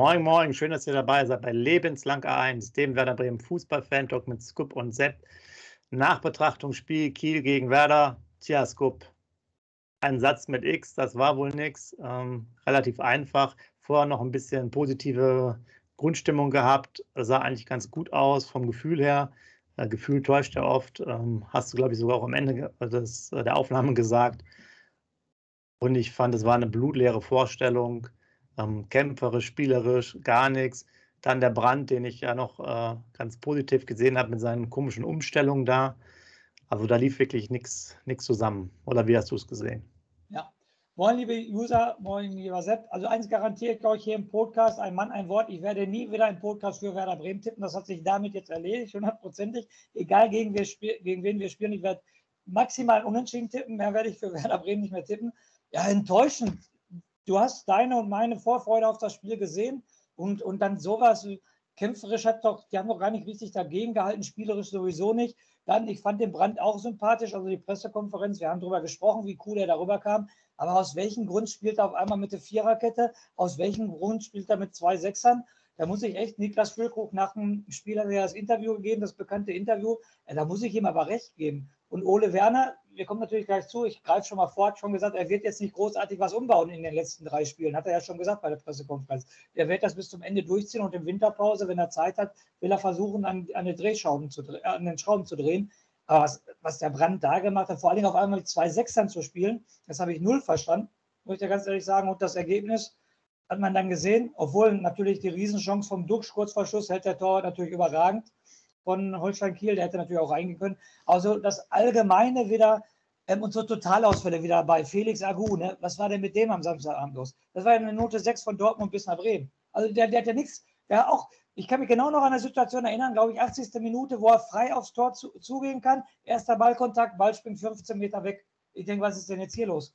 Moin, moin, schön, dass ihr dabei seid bei Lebenslang A1, dem Werder Bremen Fußball-Fan-Talk mit Scoop und Sepp. Nachbetrachtungsspiel Kiel gegen Werder. Tja, Scoop, ein Satz mit X, das war wohl nix. Ähm, relativ einfach. Vorher noch ein bisschen positive Grundstimmung gehabt. Sah eigentlich ganz gut aus vom Gefühl her. Äh, Gefühl täuscht ja oft. Ähm, hast du, glaube ich, sogar auch am Ende des, der Aufnahme gesagt. Und ich fand, es war eine blutleere Vorstellung ähm, kämpferisch, spielerisch, gar nichts. Dann der Brand, den ich ja noch äh, ganz positiv gesehen habe mit seinen komischen Umstellungen da. Also da lief wirklich nichts zusammen. Oder wie hast du es gesehen? Ja. Moin, liebe User, moin, lieber Sepp. Also eins garantiert, glaube ich, hier im Podcast, ein Mann, ein Wort. Ich werde nie wieder einen Podcast für Werder Bremen tippen. Das hat sich damit jetzt erledigt, hundertprozentig. Egal, gegen, wir gegen wen wir spielen. Ich werde maximal unentschieden tippen. Mehr werde ich für Werder Bremen nicht mehr tippen. Ja, enttäuschend du hast deine und meine Vorfreude auf das Spiel gesehen und, und dann sowas kämpferisch hat doch, die haben doch gar nicht richtig dagegen gehalten, spielerisch sowieso nicht. Dann, ich fand den Brand auch sympathisch, also die Pressekonferenz, wir haben darüber gesprochen, wie cool er darüber kam. Aber aus welchem Grund spielt er auf einmal mit der Viererkette? Aus welchem Grund spielt er mit zwei Sechsern? Da muss ich echt Niklas Füllkrug nach dem Spiel hat er das Interview gegeben, das bekannte Interview. Da muss ich ihm aber recht geben. Und Ole Werner, wir kommen natürlich gleich zu, ich greife schon mal vor, hat schon gesagt, er wird jetzt nicht großartig was umbauen in den letzten drei Spielen, hat er ja schon gesagt bei der Pressekonferenz. Der wird das bis zum Ende durchziehen und in Winterpause, wenn er Zeit hat, will er versuchen, an, an, den, Drehschrauben zu, an den Schrauben zu drehen. Aber was, was der Brand da gemacht hat, vor allen Dingen auf einmal mit zwei Sechsern zu spielen, das habe ich null verstanden, muss ich dir ganz ehrlich sagen. Und das Ergebnis hat man dann gesehen, obwohl natürlich die Riesenchance vom Duxch kurz vor Schluss hält der Tor natürlich überragend von Holstein Kiel, der hätte natürlich auch reingehen können. Also das Allgemeine wieder ähm, und so Totalausfälle wieder bei Felix Agu. Ne? Was war denn mit dem am Samstagabend los? Das war ja eine Note 6 von Dortmund bis nach Bremen. Also der, der hat ja nichts, der auch, ich kann mich genau noch an eine Situation erinnern, glaube ich, 80. Minute, wo er frei aufs Tor zu, zugehen kann. Erster Ballkontakt, Ball springt 15 Meter weg. Ich denke, was ist denn jetzt hier los?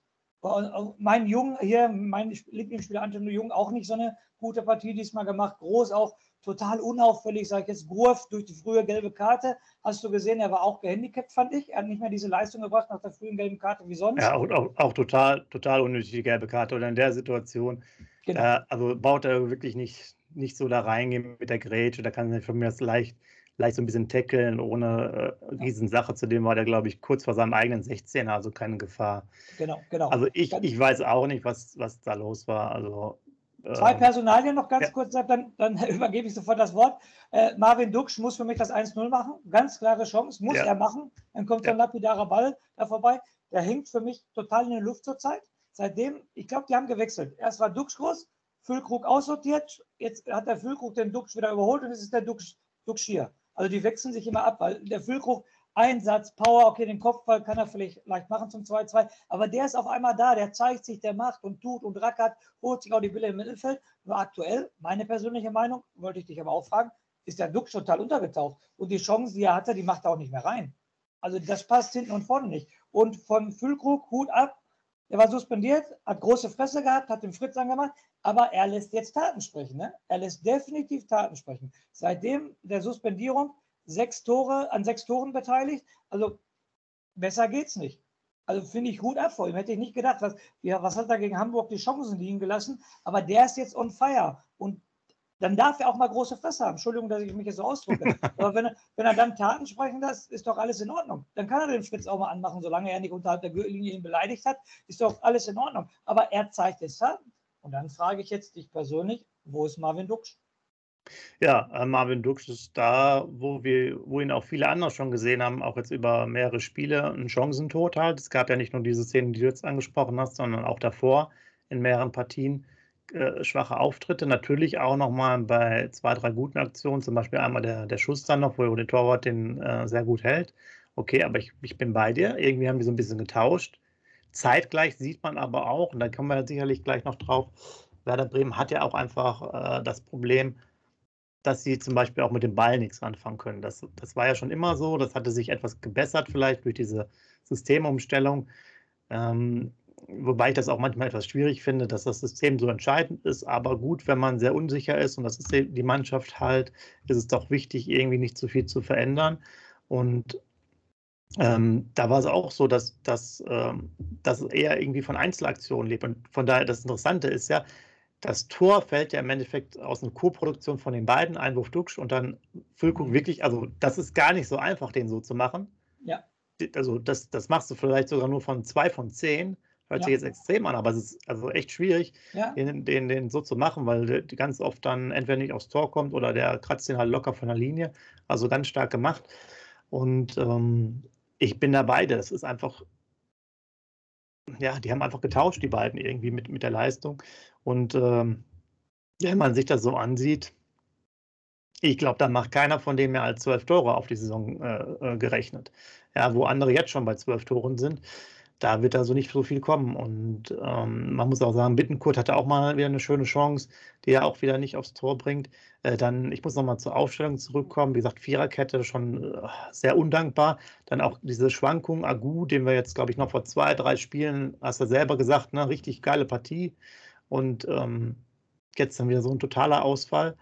Mein Jung hier, mein Lieblingsspieler Antonio Jung, auch nicht so eine gute Partie diesmal gemacht. Groß auch total unauffällig, sage ich jetzt, Gurf durch die frühe gelbe Karte. Hast du gesehen, er war auch gehandicapt, fand ich. Er hat nicht mehr diese Leistung gebracht nach der frühen gelben Karte wie sonst. Ja, auch, auch, auch total, total unnötig die gelbe Karte. Oder in der Situation, genau. äh, also baut er wirklich nicht, nicht so da reingehen mit der Grätsche. Da kann er von mir das leicht, leicht so ein bisschen tackeln, ohne äh, Riesensache. Zudem war der, glaube ich, kurz vor seinem eigenen 16er, also keine Gefahr. Genau, genau. Also ich, ich weiß auch nicht, was, was da los war. Also Zwei ähm, Personalien noch ganz ja. kurz, dann, dann übergebe ich sofort das Wort. Äh, Marvin Duksch muss für mich das 1-0 machen. Ganz klare Chance, muss ja. er machen. Dann kommt ja. ein lapidarer Ball da vorbei. Der hängt für mich total in der Luft zurzeit. Seitdem, ich glaube, die haben gewechselt. Erst war Duksch groß, Füllkrug aussortiert. Jetzt hat der Füllkrug den Duksch wieder überholt und es ist der Duksch, Duksch hier. Also die wechseln sich immer ab, weil der Füllkrug Einsatz, Power, okay, den Kopfball kann er vielleicht leicht machen zum 2-2, aber der ist auf einmal da, der zeigt sich, der macht und tut und rackert, holt sich auch die Bille im Mittelfeld. Nur aktuell, meine persönliche Meinung, wollte ich dich aber auch fragen, ist der Duck total untergetaucht und die Chance, die er hatte, die macht er auch nicht mehr rein. Also das passt hinten und vorne nicht. Und von Füllkrug, Hut ab, der war suspendiert, hat große Fresse gehabt, hat den Fritz angemacht, aber er lässt jetzt Taten sprechen. Ne? Er lässt definitiv Taten sprechen. Seitdem der Suspendierung sechs Tore, an sechs Toren beteiligt. Also besser geht's nicht. Also finde ich gut ab vor ihm. Hätte ich nicht gedacht, was, ja, was hat er gegen Hamburg die Chancen liegen gelassen. Aber der ist jetzt on fire. Und dann darf er auch mal große Fresse haben. Entschuldigung, dass ich mich jetzt so ausdrücke. Aber wenn er, wenn er dann Taten sprechen lässt, ist doch alles in Ordnung. Dann kann er den Spitz auch mal anmachen, solange er nicht unterhalb der Gürtellinie ihn beleidigt hat, ist doch alles in Ordnung. Aber er zeigt es Taten. Und dann frage ich jetzt dich persönlich, wo ist Marvin Duksch? Ja, äh, Marvin Duksch ist da, wo wir, wo ihn auch viele andere schon gesehen haben, auch jetzt über mehrere Spiele, ein Chancentod halt. Es gab ja nicht nur diese Szenen, die du jetzt angesprochen hast, sondern auch davor in mehreren Partien äh, schwache Auftritte. Natürlich auch nochmal bei zwei, drei guten Aktionen, zum Beispiel einmal der, der Schuss dann noch, wo der Torwart den äh, sehr gut hält. Okay, aber ich, ich bin bei dir. Irgendwie haben wir so ein bisschen getauscht. Zeitgleich sieht man aber auch, und da kommen wir sicherlich gleich noch drauf, Werder Bremen hat ja auch einfach äh, das Problem, dass sie zum Beispiel auch mit dem Ball nichts anfangen können. Das, das war ja schon immer so. Das hatte sich etwas gebessert, vielleicht durch diese Systemumstellung. Ähm, wobei ich das auch manchmal etwas schwierig finde, dass das System so entscheidend ist. Aber gut, wenn man sehr unsicher ist und das ist die Mannschaft halt, ist es doch wichtig, irgendwie nicht zu viel zu verändern. Und ähm, da war es auch so, dass, dass, ähm, dass eher irgendwie von Einzelaktionen lebt. Und von daher, das Interessante ist ja, das Tor fällt ja im Endeffekt aus einer Co-Produktion von den beiden, Einwurf Duxch und dann Füllkrug wirklich, also das ist gar nicht so einfach, den so zu machen. Ja. Also das, das machst du vielleicht sogar nur von zwei von zehn. Hört ja. sich jetzt extrem an, aber es ist also echt schwierig, ja. den, den, den so zu machen, weil der ganz oft dann entweder nicht aufs Tor kommt oder der kratzt den halt locker von der Linie. Also ganz stark gemacht. Und ähm, ich bin dabei, das ist einfach, ja, die haben einfach getauscht, die beiden irgendwie mit, mit der Leistung. Und ähm, wenn man sich das so ansieht, ich glaube, da macht keiner von denen mehr als zwölf Tore auf die Saison äh, äh gerechnet. Ja, wo andere jetzt schon bei zwölf Toren sind da wird also nicht so viel kommen. Und ähm, man muss auch sagen, Bittenkurt hatte auch mal wieder eine schöne Chance, die er auch wieder nicht aufs Tor bringt. Äh, dann, ich muss nochmal zur Aufstellung zurückkommen. Wie gesagt, Viererkette schon äh, sehr undankbar. Dann auch diese Schwankung, Agu, den wir jetzt, glaube ich, noch vor zwei, drei Spielen, hast du selber gesagt, ne, richtig geile Partie. Und ähm, jetzt dann wieder so ein totaler Ausfall.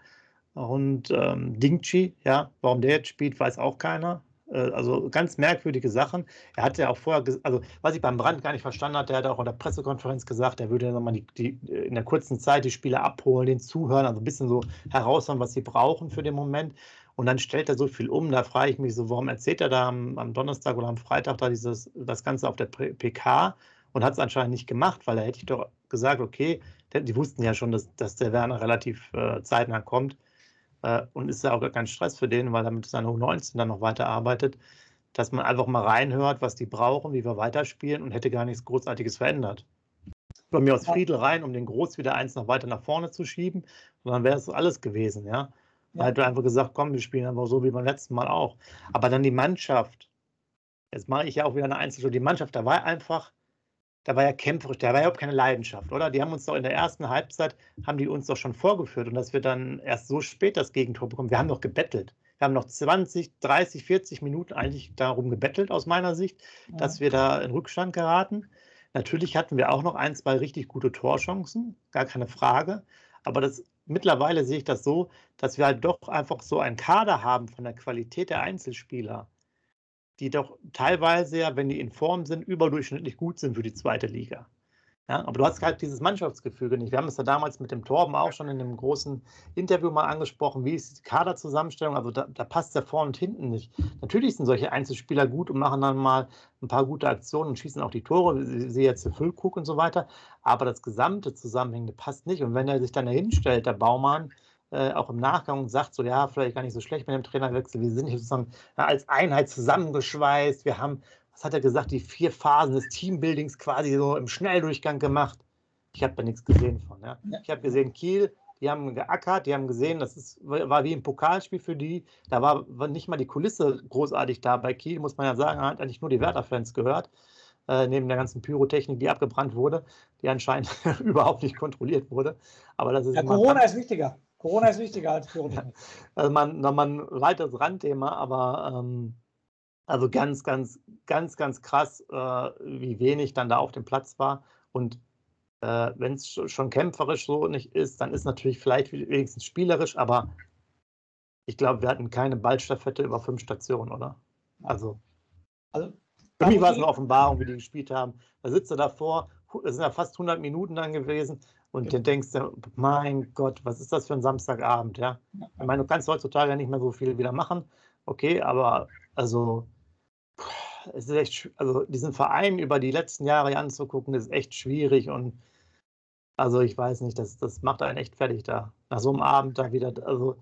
Und ähm, Dingchi, ja, warum der jetzt spielt, weiß auch keiner. Äh, also ganz merkwürdige Sachen. Er hat ja auch vorher, also was ich beim Brand gar nicht verstanden hatte, er hat auch in der Pressekonferenz gesagt, er würde nochmal die, die, in der kurzen Zeit die Spieler abholen, den zuhören, also ein bisschen so heraushauen, was sie brauchen für den Moment. Und dann stellt er so viel um. Da frage ich mich so, warum erzählt er da am, am Donnerstag oder am Freitag da dieses, das Ganze auf der PK und hat es anscheinend nicht gemacht, weil er hätte ich doch gesagt, okay, die wussten ja schon, dass, dass der Werner relativ äh, zeitnah kommt äh, und ist ja auch gar kein Stress für den, weil damit seine U19 dann noch weiterarbeitet, dass man einfach mal reinhört, was die brauchen, wie wir weiterspielen und hätte gar nichts Großartiges verändert. Bei mir aus Friedel rein, um den Groß wieder eins noch weiter nach vorne zu schieben, und dann wäre es alles gewesen, ja. ja. Hätte einfach gesagt, komm, wir spielen einfach so wie beim letzten Mal auch. Aber dann die Mannschaft, jetzt mache ich ja auch wieder eine Einzelschule, die Mannschaft, da war einfach da war ja kämpferisch, da war ja überhaupt keine Leidenschaft, oder? Die haben uns doch in der ersten Halbzeit, haben die uns doch schon vorgeführt und dass wir dann erst so spät das Gegentor bekommen. Wir haben doch gebettelt. Wir haben noch 20, 30, 40 Minuten eigentlich darum gebettelt, aus meiner Sicht, ja. dass wir da in Rückstand geraten. Natürlich hatten wir auch noch ein, zwei richtig gute Torchancen, gar keine Frage. Aber das, mittlerweile sehe ich das so, dass wir halt doch einfach so einen Kader haben von der Qualität der Einzelspieler, die doch teilweise ja, wenn die in Form sind, überdurchschnittlich gut sind für die zweite Liga. Ja, aber du hast halt dieses Mannschaftsgefüge nicht. Wir haben es ja damals mit dem Torben auch schon in einem großen Interview mal angesprochen. Wie ist die Kaderzusammenstellung? Also da, da passt ja vorne und hinten nicht. Natürlich sind solche Einzelspieler gut und machen dann mal ein paar gute Aktionen und schießen auch die Tore. Ich sehe jetzt Füllkrug und so weiter. Aber das gesamte Zusammenhängende passt nicht. Und wenn er sich dann dahin stellt, der Baumann, äh, auch im Nachgang sagt, so ja, vielleicht gar nicht so schlecht mit dem Trainerwechsel. Wir sind hier sozusagen als Einheit zusammengeschweißt. Wir haben, was hat er gesagt, die vier Phasen des Teambuildings quasi so im Schnelldurchgang gemacht. Ich habe da nichts gesehen von. Ja. ja. Ich habe gesehen, Kiel, die haben geackert, die haben gesehen, das ist, war wie ein Pokalspiel für die. Da war, war nicht mal die Kulisse großartig da bei Kiel, muss man ja sagen, hat eigentlich nur die Werder-Fans gehört. Äh, neben der ganzen Pyrotechnik, die abgebrannt wurde, die anscheinend überhaupt nicht kontrolliert wurde. Aber das ist ja, Corona ist wichtiger. Corona ist wichtiger als Pyrotechnik. Also man, man ein weiteres Randthema, aber ähm, also ganz, ganz, ganz, ganz krass, äh, wie wenig dann da auf dem Platz war. Und äh, wenn es schon kämpferisch so nicht ist, dann ist natürlich vielleicht wenigstens spielerisch, aber ich glaube, wir hatten keine Ballstaffette über fünf Stationen, oder? Also, also für mich war es eine Offenbarung, wie die gespielt haben. Da sitzt er davor, es sind ja fast 100 Minuten dann gewesen und dann denkst du, mein Gott, was ist das für ein Samstagabend, ja? Ich meine, du kannst heutzutage ja nicht mehr so viel wieder machen, okay, aber also es ist echt, also diesen Verein über die letzten Jahre anzugucken, ist echt schwierig und also ich weiß nicht, das, das macht einen echt fertig da. Nach so einem Abend da wieder, also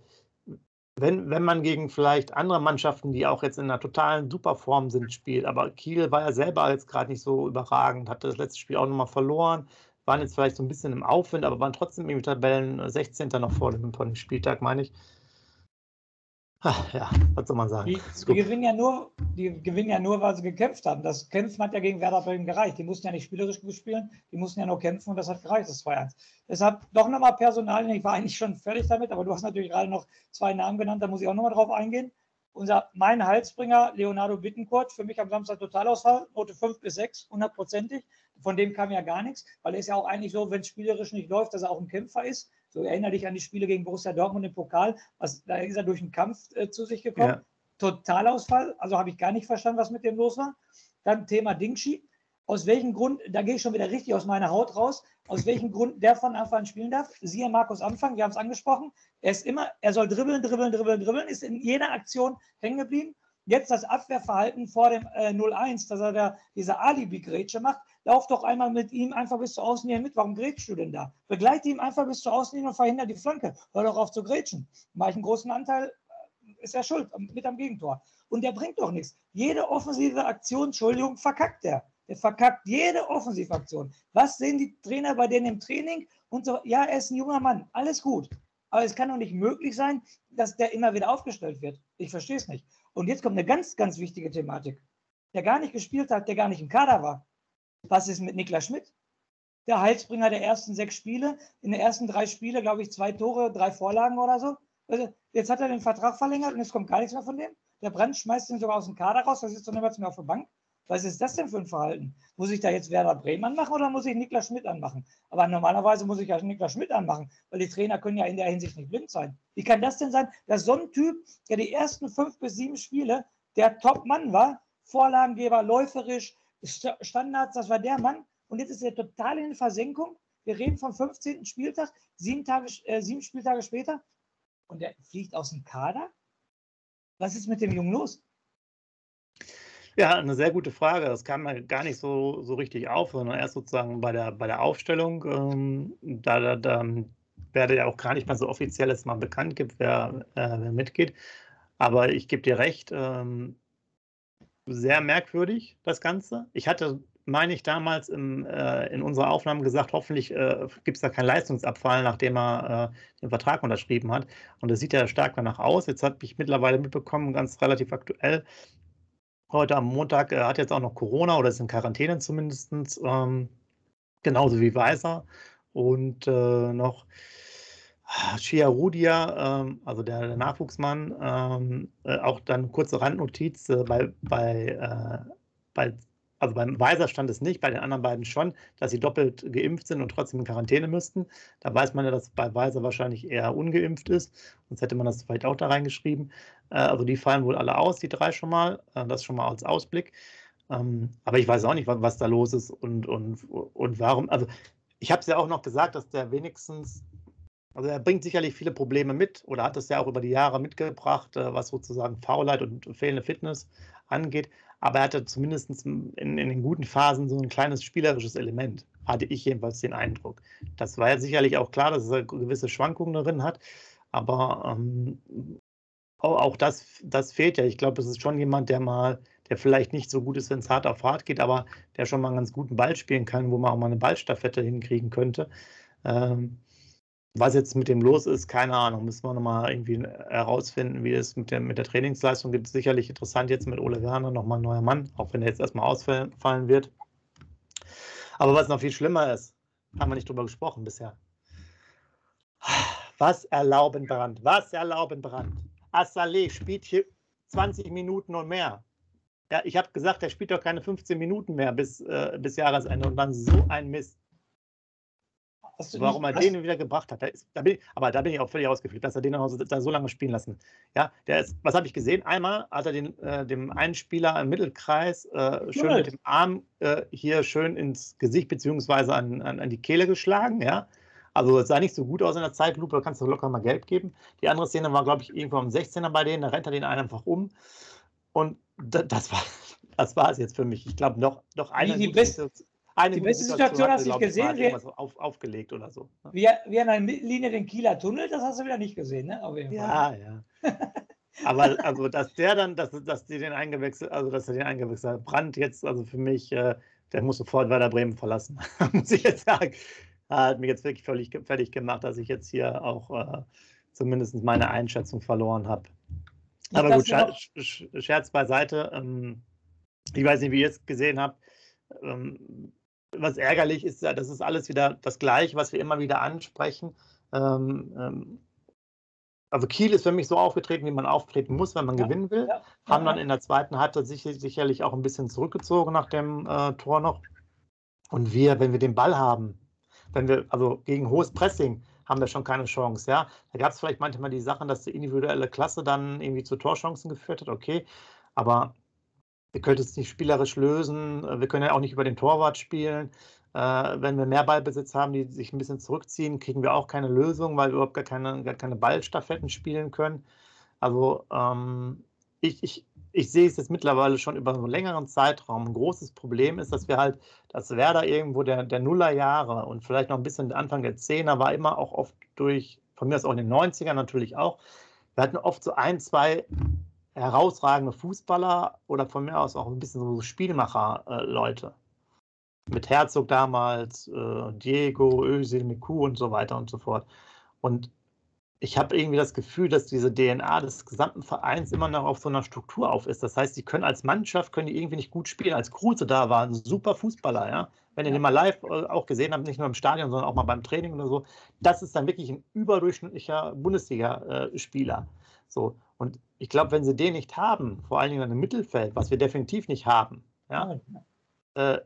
wenn, wenn man gegen vielleicht andere Mannschaften, die auch jetzt in einer totalen Superform sind, spielt, aber Kiel war ja selber jetzt gerade nicht so überragend, hatte das letzte Spiel auch nochmal verloren, waren jetzt vielleicht so ein bisschen im Aufwind, aber waren trotzdem im Tabellen 16. noch vor dem, Spieltag, meine ich. Ach, ja, was soll man sagen? Die, die, gewinnen ja nur, die gewinnen ja nur, weil sie gekämpft haben. Das Kämpfen hat ja gegen Werder Bremen gereicht. Die mussten ja nicht spielerisch spielen, die mussten ja nur kämpfen und das hat gereicht, das 2-1. Deshalb doch nochmal Personal, ich war eigentlich schon fertig damit, aber du hast natürlich gerade noch zwei Namen genannt, da muss ich auch nochmal drauf eingehen. Unser, mein Halsbringer, Leonardo Bittencourt, für mich am Samstag Totalausfall, Note 5 bis 6, hundertprozentig. Von dem kam ja gar nichts, weil er ist ja auch eigentlich so, wenn es spielerisch nicht läuft, dass er auch ein Kämpfer ist. So erinnere dich an die Spiele gegen Borussia Dortmund im Pokal. Was, da ist er durch einen Kampf äh, zu sich gekommen. Ja. Totalausfall, also habe ich gar nicht verstanden, was mit dem los war. Dann Thema Dingshi. aus welchem Grund, da gehe ich schon wieder richtig aus meiner Haut raus, aus welchem Grund der von Anfang an spielen darf. Siehe Markus Anfang, wir haben es angesprochen. Er ist immer, er soll dribbeln, dribbeln, dribbeln, dribbeln, ist in jeder Aktion hängen geblieben. Jetzt das Abwehrverhalten vor dem äh, 0-1, dass er da diese Alibi-Grätsche macht. Lauf doch einmal mit ihm einfach bis zur Außenlinie mit. Warum grätschst du denn da? Begleite ihn einfach bis zur Außenlinie und verhindere die Flanke. Hör doch auf zu grätschen. Mache ich einen großen Anteil, äh, ist er schuld mit am Gegentor. Und der bringt doch nichts. Jede offensive Aktion, Entschuldigung, verkackt er. Der verkackt jede Offensivaktion. Was sehen die Trainer bei denen im Training? Und so, ja, er ist ein junger Mann, alles gut. Aber es kann doch nicht möglich sein, dass der immer wieder aufgestellt wird. Ich verstehe es nicht. Und jetzt kommt eine ganz, ganz wichtige Thematik. Der gar nicht gespielt hat, der gar nicht im Kader war. Was ist mit Niklas Schmidt? Der Heilsbringer der ersten sechs Spiele. In den ersten drei Spielen, glaube ich, zwei Tore, drei Vorlagen oder so. Also jetzt hat er den Vertrag verlängert und jetzt kommt gar nichts mehr von dem. Der Brand schmeißt ihn sogar aus dem Kader raus, das ist doch niemals mehr auf der Bank. Was ist das denn für ein Verhalten? Muss ich da jetzt Werder Bremen anmachen oder muss ich Niklas Schmidt anmachen? Aber normalerweise muss ich ja Niklas Schmidt anmachen, weil die Trainer können ja in der Hinsicht nicht blind sein. Wie kann das denn sein, dass so ein Typ, der die ersten fünf bis sieben Spiele der Top-Mann war, Vorlagengeber, läuferisch, Standards, das war der Mann und jetzt ist er total in Versenkung. Wir reden vom 15. Spieltag, sieben, Tage, äh, sieben Spieltage später und der fliegt aus dem Kader. Was ist mit dem Jungen los? Ja, eine sehr gute Frage. Das kam mir gar nicht so, so richtig auf, sondern erst sozusagen bei der, bei der Aufstellung. Ähm, da, da, da werde ja auch gar nicht mal so offiziell jetzt mal bekannt gibt, wer, äh, wer mitgeht. Aber ich gebe dir recht, ähm, sehr merkwürdig das Ganze. Ich hatte, meine ich, damals im, äh, in unserer Aufnahme gesagt, hoffentlich äh, gibt es da keinen Leistungsabfall, nachdem er äh, den Vertrag unterschrieben hat. Und das sieht ja stark danach aus. Jetzt habe ich mittlerweile mitbekommen, ganz relativ aktuell, heute am Montag, er hat jetzt auch noch Corona oder ist in Quarantäne zumindest, ähm, genauso wie Weiser. Und äh, noch Shia Rudia, ähm, also der, der Nachwuchsmann, ähm, äh, auch dann kurze Randnotiz äh, bei, bei, äh, bei also beim Weiser stand es nicht, bei den anderen beiden schon, dass sie doppelt geimpft sind und trotzdem in Quarantäne müssten. Da weiß man ja, dass bei Weiser wahrscheinlich eher ungeimpft ist, sonst hätte man das vielleicht auch da reingeschrieben. Äh, also die fallen wohl alle aus, die drei schon mal. Äh, das schon mal als Ausblick. Ähm, aber ich weiß auch nicht, was, da los ist und, und, und warum. Also ich habe es ja auch noch gesagt, dass der wenigstens also er bringt sicherlich viele Probleme mit oder hat es ja auch über die Jahre mitgebracht, äh, was sozusagen Faulheit und fehlende Fitness angeht aber er hatte zumindest in, in, den guten Phasen so ein kleines spielerisches Element, hatte ich jedenfalls den Eindruck. Das war ja sicherlich auch klar, dass er gewisse Schwankungen darin hat, aber ähm, auch das, das fehlt ja. Ich glaube, es ist schon jemand, der mal, der vielleicht nicht so gut ist, wenn es hart auf hart geht, aber der schon mal einen ganz guten Ball spielen kann, wo man auch mal eine Ballstaffette hinkriegen könnte. Ähm, was jetzt mit dem los ist, keine Ahnung. Müssen wir nochmal irgendwie herausfinden, wie es mit der, mit der Trainingsleistung gibt. Sicherlich interessant jetzt mit Ole Werner, nochmal ein neuer Mann, auch wenn er jetzt erstmal ausfallen wird. Aber was noch viel schlimmer ist, haben wir nicht drüber gesprochen bisher. Was erlauben Brand? Was erlauben Brand? Assalé spielt hier 20 Minuten und mehr. Ja, ich habe gesagt, er spielt doch keine 15 Minuten mehr bis, äh, bis Jahresende und dann so ein Mist. Warum er den wieder gebracht hat. Da ist, da ich, aber da bin ich auch völlig ausgeflippt, dass er den noch so, da so lange spielen lassen. Ja, der ist, was habe ich gesehen? Einmal hat er den, äh, dem einen Spieler im Mittelkreis äh, schön mit dem Arm äh, hier schön ins Gesicht beziehungsweise an, an, an, die Kehle geschlagen. Ja, also es sah nicht so gut aus in der Zeitlupe, da kannst du locker mal gelb geben. Die andere Szene war, glaube ich, irgendwo am 16er bei denen, da rennt er den einen einfach um. Und das war, das war es jetzt für mich. Ich glaube, noch, noch eine. Die, die, beste, eine die beste Situation, hast du gesehen. Wir, auf, aufgelegt oder so. Ne? Wie, wie an einer Linie den Kieler Tunnel, das hast du wieder nicht gesehen, ne? ja, ja. Aber also, dass der dann, dass, dass die den eingewechselt, also dass er den eingewechselt hat, Brandt jetzt, also für mich, äh, der muss sofort Werder Bremen verlassen, muss ich jetzt sagen. Hat mich jetzt wirklich völlig fertig gemacht, dass ich jetzt hier auch äh, zumindest meine Einschätzung verloren habe. Aber gut, Scherz, Scherz beiseite. Ähm, ich weiß nicht, wie ihr es gesehen habt. Ähm, was ärgerlich ist, das ist alles wieder das Gleiche, was wir immer wieder ansprechen. Ähm, ähm, also Kiel ist für mich so aufgetreten, wie man auftreten muss, wenn man ja, gewinnen will. Ja, Haben dann in der zweiten Halbzeit sich, sicherlich auch ein bisschen zurückgezogen nach dem äh, Tor noch. Und wir, wenn wir den Ball haben, wenn wir, also gegen hohes Pressing, haben wir schon keine Chance. Ja, da gab es vielleicht manchmal die Sachen, dass die individuelle Klasse dann irgendwie zu Torchancen geführt hat, okay. Aber wir können es nicht spielerisch lösen. Wir können ja auch nicht über den Torwart spielen. Äh, wenn wir mehr Ballbesitz haben, die sich ein bisschen zurückziehen, kriegen wir auch keine Lösung, weil wir überhaupt gar keine, gar keine Ballstaffetten spielen können. Also ähm, ich, ich, ich sehe es jetzt mittlerweile schon über einen längeren Zeitraum. Ein großes Problem ist, dass wir halt, dass Werder irgendwo der, der Nullerjahre und vielleicht noch ein bisschen Anfang der Zehner war immer auch oft durch, von mir aus auch in den 90ern natürlich auch, wir hatten oft so ein, zwei herausragende Fußballer oder von mir aus auch ein bisschen so Spielmacher-Leute. Äh, Mit Herzog damals, äh, Diego, Özil, Miku und so weiter und so fort. Und ich habe irgendwie das Gefühl, dass diese DNA des gesamten Vereins immer noch auf so einer Struktur auf ist. Das heißt, die können als Mannschaft können die irgendwie nicht gut spielen. Als Kruse da war ein super Fußballer, ja. Wenn ihr den mal live äh, auch gesehen habt, nicht nur im Stadion, sondern auch mal beim Training oder so, das ist dann wirklich ein überdurchschnittlicher Bundesliga-Spieler. So. Und ich glaube, wenn sie den nicht haben, vor allen Dingen im Mittelfeld, was wir definitiv nicht haben, ja, äh,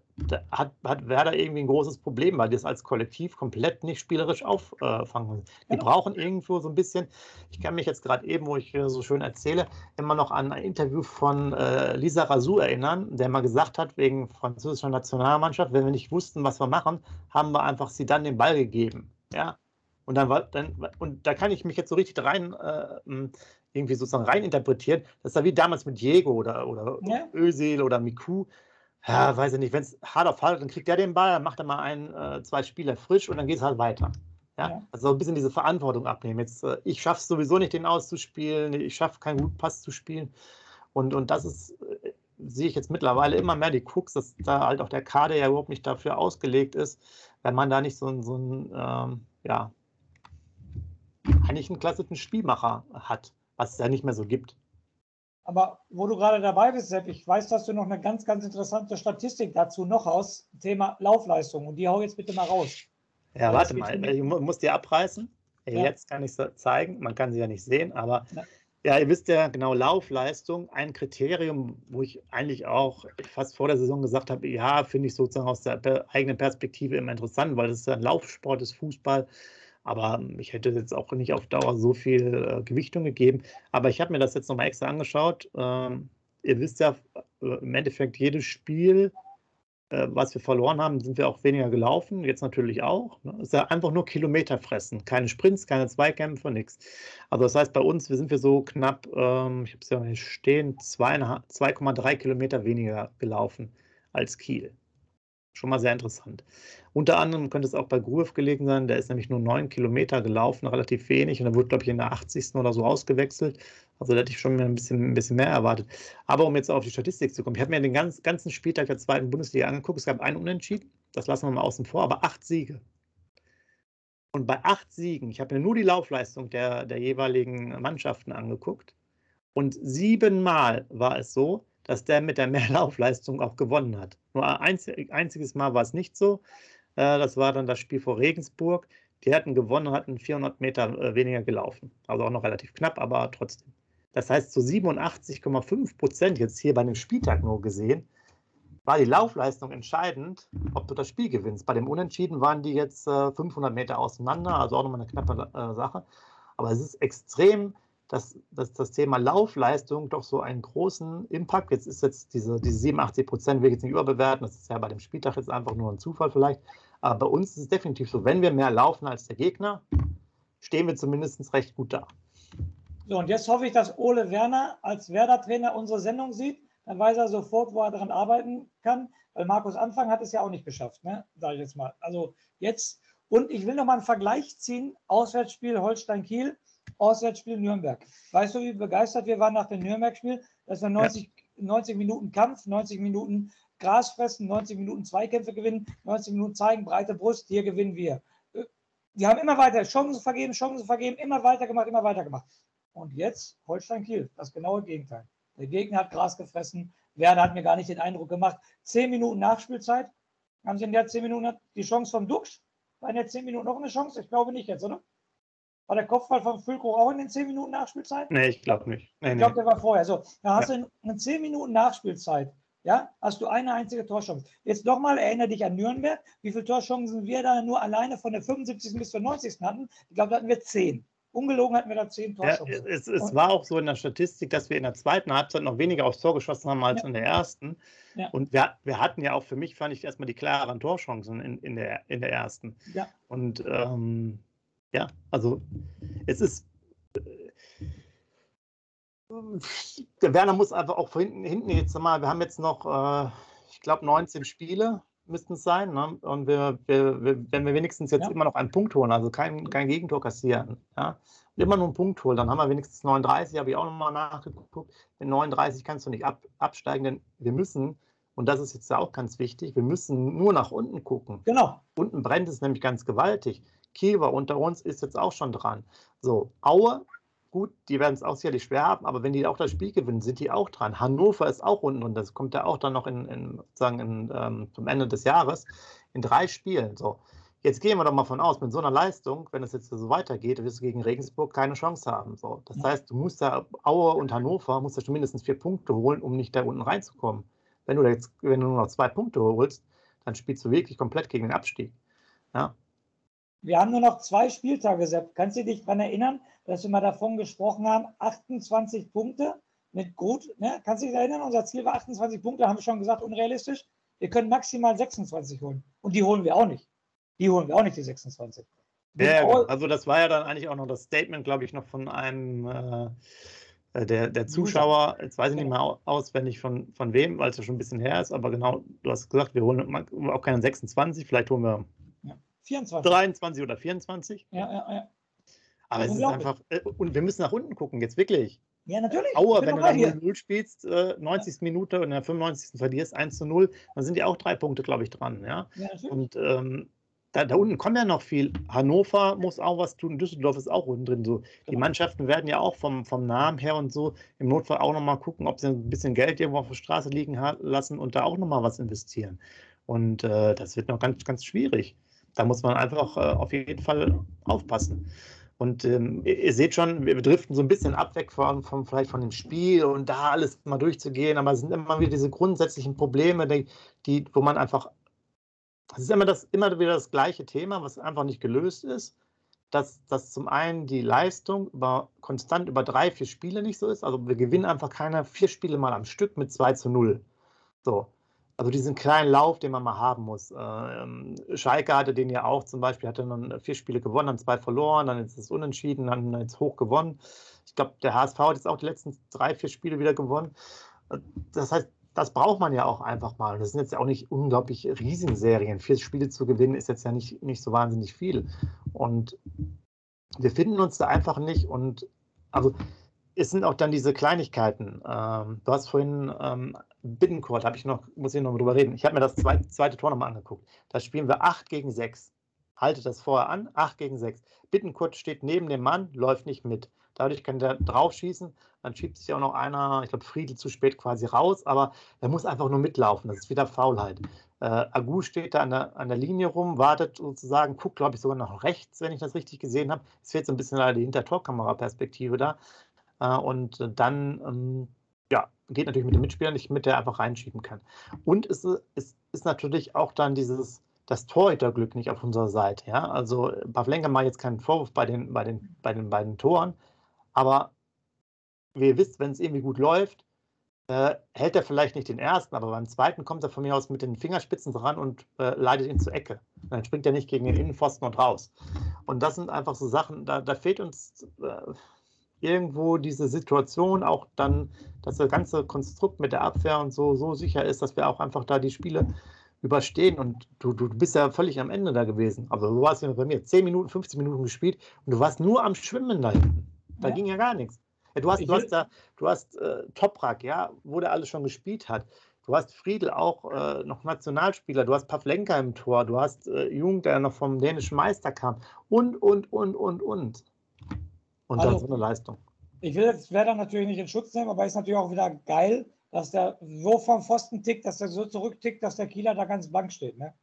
hat, hat Werder irgendwie ein großes Problem, weil die es als Kollektiv komplett nicht spielerisch auffangen. Die genau. brauchen irgendwo so ein bisschen, ich kann mich jetzt gerade eben, wo ich so schön erzähle, immer noch an ein Interview von äh, Lisa Razou erinnern, der mal gesagt hat, wegen französischer Nationalmannschaft, wenn wir nicht wussten, was wir machen, haben wir einfach sie dann den Ball gegeben. Ja, und dann war dann, und da kann ich mich jetzt so richtig rein äh, irgendwie sozusagen reininterpretieren. Das ist ja wie damals mit Diego oder, oder ja. Özil oder Miku. Ja, weiß ich nicht, wenn es hart auf hart, dann kriegt der den Ball, dann macht er mal ein, äh, zwei Spieler frisch und dann geht es halt weiter. Ja? ja? Also ein bisschen diese Verantwortung abnehmen. Jetzt, äh, ich schaffe es sowieso nicht, den auszuspielen, ich schaffe keinen guten Pass zu spielen. Und, und das ist, äh, sehe ich jetzt mittlerweile immer mehr die Krux, dass da halt auch der Kader ja überhaupt nicht dafür ausgelegt ist, wenn man da nicht so, ein, so ein ähm, ja, eigentlich einen klassischen Spielmacher hat, was es ja nicht mehr so gibt. Aber wo du gerade dabei bist, Sepp, ich weiß, dass du noch eine ganz, ganz interessante Statistik dazu noch aus, Thema Laufleistung. Und die hau jetzt bitte mal raus. Ja, warte mal, ich muss die abreißen. Ja. Jetzt kann ich sie zeigen, man kann sie ja nicht sehen, aber ja. ja, ihr wisst ja genau, Laufleistung, ein Kriterium, wo ich eigentlich auch fast vor der Saison gesagt habe, ja, finde ich sozusagen aus der eigenen Perspektive immer interessant, weil das ist ja ein Laufsport, ist Fußball. Aber ich hätte jetzt auch nicht auf Dauer so viel äh, Gewichtung gegeben. Aber ich habe mir das jetzt nochmal extra angeschaut. Ähm, ihr wisst ja, äh, im Endeffekt jedes Spiel, äh, was wir verloren haben, sind wir auch weniger gelaufen. Jetzt natürlich auch. Ne? Es ist ja einfach nur Kilometer fressen. Keine Sprints, keine Zweikämpfe, nichts. Also das heißt, bei uns wir sind wir so knapp, ähm, ich habe es ja nicht stehen, 2,3 Kilometer weniger gelaufen als Kiel. Schon mal sehr interessant. Unter anderem könnte es auch bei Gruev gelegen sein, der ist nämlich nur neun Kilometer gelaufen, relativ wenig, und er wurde, glaube ich, in der 80. oder so ausgewechselt. Also da hätte ich schon ein bisschen, ein bisschen mehr erwartet. Aber um jetzt auf die Statistik zu kommen, ich habe mir den ganz, ganzen Spieltag der zweiten Bundesliga angeguckt. Es gab einen Unentschieden, das lassen wir mal außen vor, aber acht Siege. Und bei acht Siegen, ich habe mir nur die Laufleistung der, der jeweiligen Mannschaften angeguckt. Und siebenmal war es so, dass der mit der Mehrlaufleistung auch gewonnen hat. Nur ein einziges Mal war es nicht so. Äh, das war dann das Spiel vor Regensburg. Die hatten gewonnen, hatten 400 Meter äh, weniger gelaufen. Also auch noch relativ knapp, aber trotzdem. Das heißt, zu 87,5 Prozent jetzt hier bei dem Spieltag nur gesehen, war die Laufleistung entscheidend, ob du das Spiel gewinnst. Bei dem Unentschieden waren die jetzt 500 äh, Meter auseinander, also auch nochmal eine knappe Sache. Aber es ist extrem dass, dass das Thema Laufleistung doch so einen großen Impact, jetzt ist jetzt diese, diese 87 Prozent, will ich jetzt nicht überbewerten, das ist ja bei dem Spieltag jetzt einfach nur ein Zufall vielleicht, aber bei uns ist es definitiv so, wenn wir mehr laufen als der Gegner, stehen wir zumindest recht gut da. So, und jetzt hoffe ich, dass Ole Werner als Werder-Trainer unsere Sendung sieht, dann weiß er sofort, wo er daran arbeiten kann, weil Markus Anfang hat es ja auch nicht geschafft, ne? sage ich jetzt mal. Also jetzt, und ich will noch mal einen Vergleich ziehen, Auswärtsspiel Holstein-Kiel, Auswärtsspiel Nürnberg. Weißt du, wie begeistert wir waren nach dem Nürnberg-Spiel? Das war 90, ja. 90 Minuten Kampf, 90 Minuten Gras fressen, 90 Minuten Zweikämpfe gewinnen, 90 Minuten zeigen, breite Brust, hier gewinnen wir. Die haben immer weiter Chancen vergeben, Chancen vergeben, immer weiter gemacht, immer weiter gemacht. Und jetzt Holstein-Kiel, das genaue Gegenteil. Der Gegner hat Gras gefressen. Werder hat mir gar nicht den Eindruck gemacht. Zehn Minuten Nachspielzeit. Haben Sie in der zehn Minuten die Chance vom Duxch? War in der zehn Minuten noch eine Chance? Ich glaube nicht jetzt, oder? War der Kopfball von Füllkrug auch in den 10 Minuten Nachspielzeit? Nee, ich glaube nicht. Nee, ich glaube, der war vorher. So, da hast ja. du in 10 Minuten Nachspielzeit, ja, hast du eine einzige Torchance. Jetzt nochmal, erinnere dich an Nürnberg, wie viele Torchancen wir da nur alleine von der 75. bis zur 90. hatten. Ich glaube, da hatten wir 10 Ungelogen hatten wir da zehn Torchancen. Ja, es, es war auch so in der Statistik, dass wir in der zweiten Halbzeit noch weniger aufs Tor geschossen haben als ja. in der ersten. Ja. Und wir, wir hatten ja auch für mich, fand ich erstmal die klareren Torchancen in, in, der, in der ersten. Ja. Und ähm, ja, also es ist. Äh, der Werner muss einfach auch hinten, hinten jetzt mal, wir haben jetzt noch, äh, ich glaube, 19 Spiele müssten es sein. Ne? Und wir, wir, wir, wenn wir wenigstens jetzt ja. immer noch einen Punkt holen, also kein, kein Gegentor kassieren, ja? und immer nur einen Punkt holen, dann haben wir wenigstens 39, habe ich auch nochmal nachgeguckt. In 39 kannst du nicht ab, absteigen, denn wir müssen, und das ist jetzt auch ganz wichtig, wir müssen nur nach unten gucken. Genau. Unten brennt es nämlich ganz gewaltig. Kiel war unter uns, ist jetzt auch schon dran. So, Aue gut, die werden es auch sicherlich schwer haben, aber wenn die auch das Spiel gewinnen, sind die auch dran. Hannover ist auch unten und das kommt ja auch dann noch in, in sagen in, ähm, zum Ende des Jahres in drei Spielen. So, jetzt gehen wir doch mal von aus, mit so einer Leistung, wenn es jetzt so weitergeht, wirst du gegen Regensburg keine Chance haben. So, das heißt, du musst da Aue und Hannover musst da schon mindestens vier Punkte holen, um nicht da unten reinzukommen. Wenn du jetzt, wenn du nur noch zwei Punkte holst, dann spielst du wirklich komplett gegen den Abstieg. Ja, wir haben nur noch zwei Spieltage, Sepp. Kannst du dich daran erinnern, dass wir mal davon gesprochen haben, 28 Punkte mit gut, ne? kannst du dich erinnern, unser Ziel war 28 Punkte, haben wir schon gesagt, unrealistisch. Wir können maximal 26 holen. Und die holen wir auch nicht. Die holen wir auch nicht, die 26. Ja, genau. also das war ja dann eigentlich auch noch das Statement, glaube ich, noch von einem äh, äh der, der Zuschauer, jetzt weiß ich nicht mehr auswendig von, von wem, weil es ja schon ein bisschen her ist, aber genau, du hast gesagt, wir holen auch keine 26, vielleicht holen wir 24. 23 oder 24. Ja, ja, ja. Aber es ist einfach, äh, und wir müssen nach unten gucken, jetzt wirklich. Ja, natürlich. Aue, wenn du dann 0-0 spielst, äh, 90. Ja. Minute und in der 95. verlierst 1 zu 0, dann sind ja auch drei Punkte, glaube ich, dran. Ja, ja und ähm, da, da, unten kommt ja noch viel. Hannover muss auch was tun, Düsseldorf ist auch unten drin. So. Die genau. Mannschaften werden ja auch vom, vom Namen her und so im Notfall auch nochmal gucken, ob sie ein bisschen Geld irgendwo auf der Straße liegen lassen und da auch nochmal was investieren. Und äh, das wird noch ganz, ganz schwierig da muss man einfach äh, auf jeden Fall aufpassen. Und ähm, ihr seht schon, wir driften so ein bisschen ab weg von, von, vielleicht von dem Spiel und da alles mal durchzugehen, aber es sind immer wieder diese grundsätzlichen Probleme, die, die wo man einfach, das ist immer, das, immer wieder das gleiche Thema, was einfach nicht gelöst ist, dass, dass zum einen die Leistung über, konstant über drei, vier Spiele nicht so ist. Also wir gewinnen einfach keine vier Spiele mal am Stück mit 2 zu 0. So. Also diesen kleinen Lauf, den man mal haben muss. Ähm, Schalke hatte den ja auch zum Beispiel, hatte dann vier Spiele gewonnen, dann zwei verloren, dann ist es unentschieden, dann jetzt hoch gewonnen. Ich glaube, der HSV hat jetzt auch die letzten drei, vier Spiele wieder gewonnen. Das heißt, das braucht man ja auch einfach mal. Das sind jetzt ja auch nicht unglaublich Riesenserien. Vier Spiele zu gewinnen ist jetzt ja nicht, nicht so wahnsinnig viel. Und wir finden uns da einfach nicht. Und also es sind auch dann diese Kleinigkeiten. Ähm, du hast vorhin ähm, Bittencourt, habe ich noch, muss ich noch drüber reden. Ich habe mir das zweite, zweite Tor nochmal angeguckt. Da spielen wir 8 gegen 6. Haltet das vorher an, 8 gegen 6. Bittencourt steht neben dem Mann, läuft nicht mit. Dadurch kann der draufschießen. Dann schiebt sich auch noch einer, ich glaube, Friedel zu spät quasi raus, aber er muss einfach nur mitlaufen. Das ist wieder Faulheit. Äh, Agu steht da an der, an der Linie rum, wartet sozusagen, guckt, glaube ich, sogar nach rechts, wenn ich das richtig gesehen habe. Es fehlt so ein bisschen leider die Hintertorkamera-Perspektive da. Äh, und dann ähm, ja, geht natürlich mit dem Mitspieler nicht mit, der einfach reinschieben kann. Und es ist, ist natürlich auch dann dieses, das Torhüterglück nicht auf unserer Seite. Ja? Also Pavlenka macht jetzt keinen Vorwurf bei den, bei, den, bei den beiden Toren, aber wie ihr wisst, wenn es irgendwie gut läuft, äh, hält er vielleicht nicht den ersten, aber beim zweiten kommt er von mir aus mit den Fingerspitzen dran und äh, leitet ihn zur Ecke. dann springt er nicht gegen den Innenpfosten und raus. Und das sind einfach so Sachen, da, da fehlt uns äh, irgendwo diese Situation auch dann, dass das ganze Konstrukt mit der Abwehr und so so sicher ist, dass wir auch einfach da die Spiele überstehen und du, du bist ja völlig am Ende da gewesen. Also du warst ja bei mir 10 Minuten, 15 Minuten gespielt und du warst nur am Schwimmen da hinten. Da ja. ging ja gar nichts. Ja, du hast, du hast da, du hast äh, Toprak, ja, wo der alles schon gespielt hat. Du hast Friedel auch äh, noch Nationalspieler, du hast Pavlenka im Tor, du hast äh, Jung, der noch vom dänischen Meister kam und, und, und, und, und. Und also, dann so eine Leistung. Ich will jetzt Werder natürlich nicht in Schutz nehmen, aber es ist natürlich auch wieder geil, dass der so vom Pfosten tickt, dass der so zurücktickt, dass der Kieler da ganz blank steht. Ne?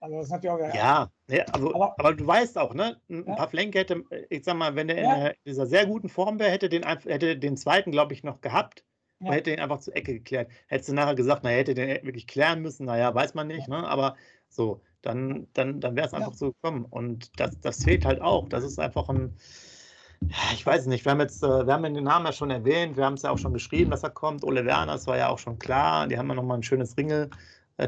Also das ist natürlich auch ja, ja also, aber, aber, du weißt auch, ne? Ein ja. paar Flenke hätte, ich sag mal, wenn der ja. in dieser sehr guten Form wäre, hätte den, hätte den zweiten, glaube ich, noch gehabt. Ja. hätte ihn einfach zur Ecke geklärt. Hättest du nachher gesagt, na, hätte den wirklich klären müssen, naja, weiß man nicht, ne? Aber so, dann, dann, dann wäre es einfach so gekommen. Und das, das fehlt halt auch. Das ist einfach ein, ich weiß nicht. Wir haben jetzt, äh, wir haben den Namen ja schon erwähnt, wir haben es ja auch schon geschrieben, dass er kommt. Ole Werner, das war ja auch schon klar. Die haben ja nochmal ein schönes Ringel.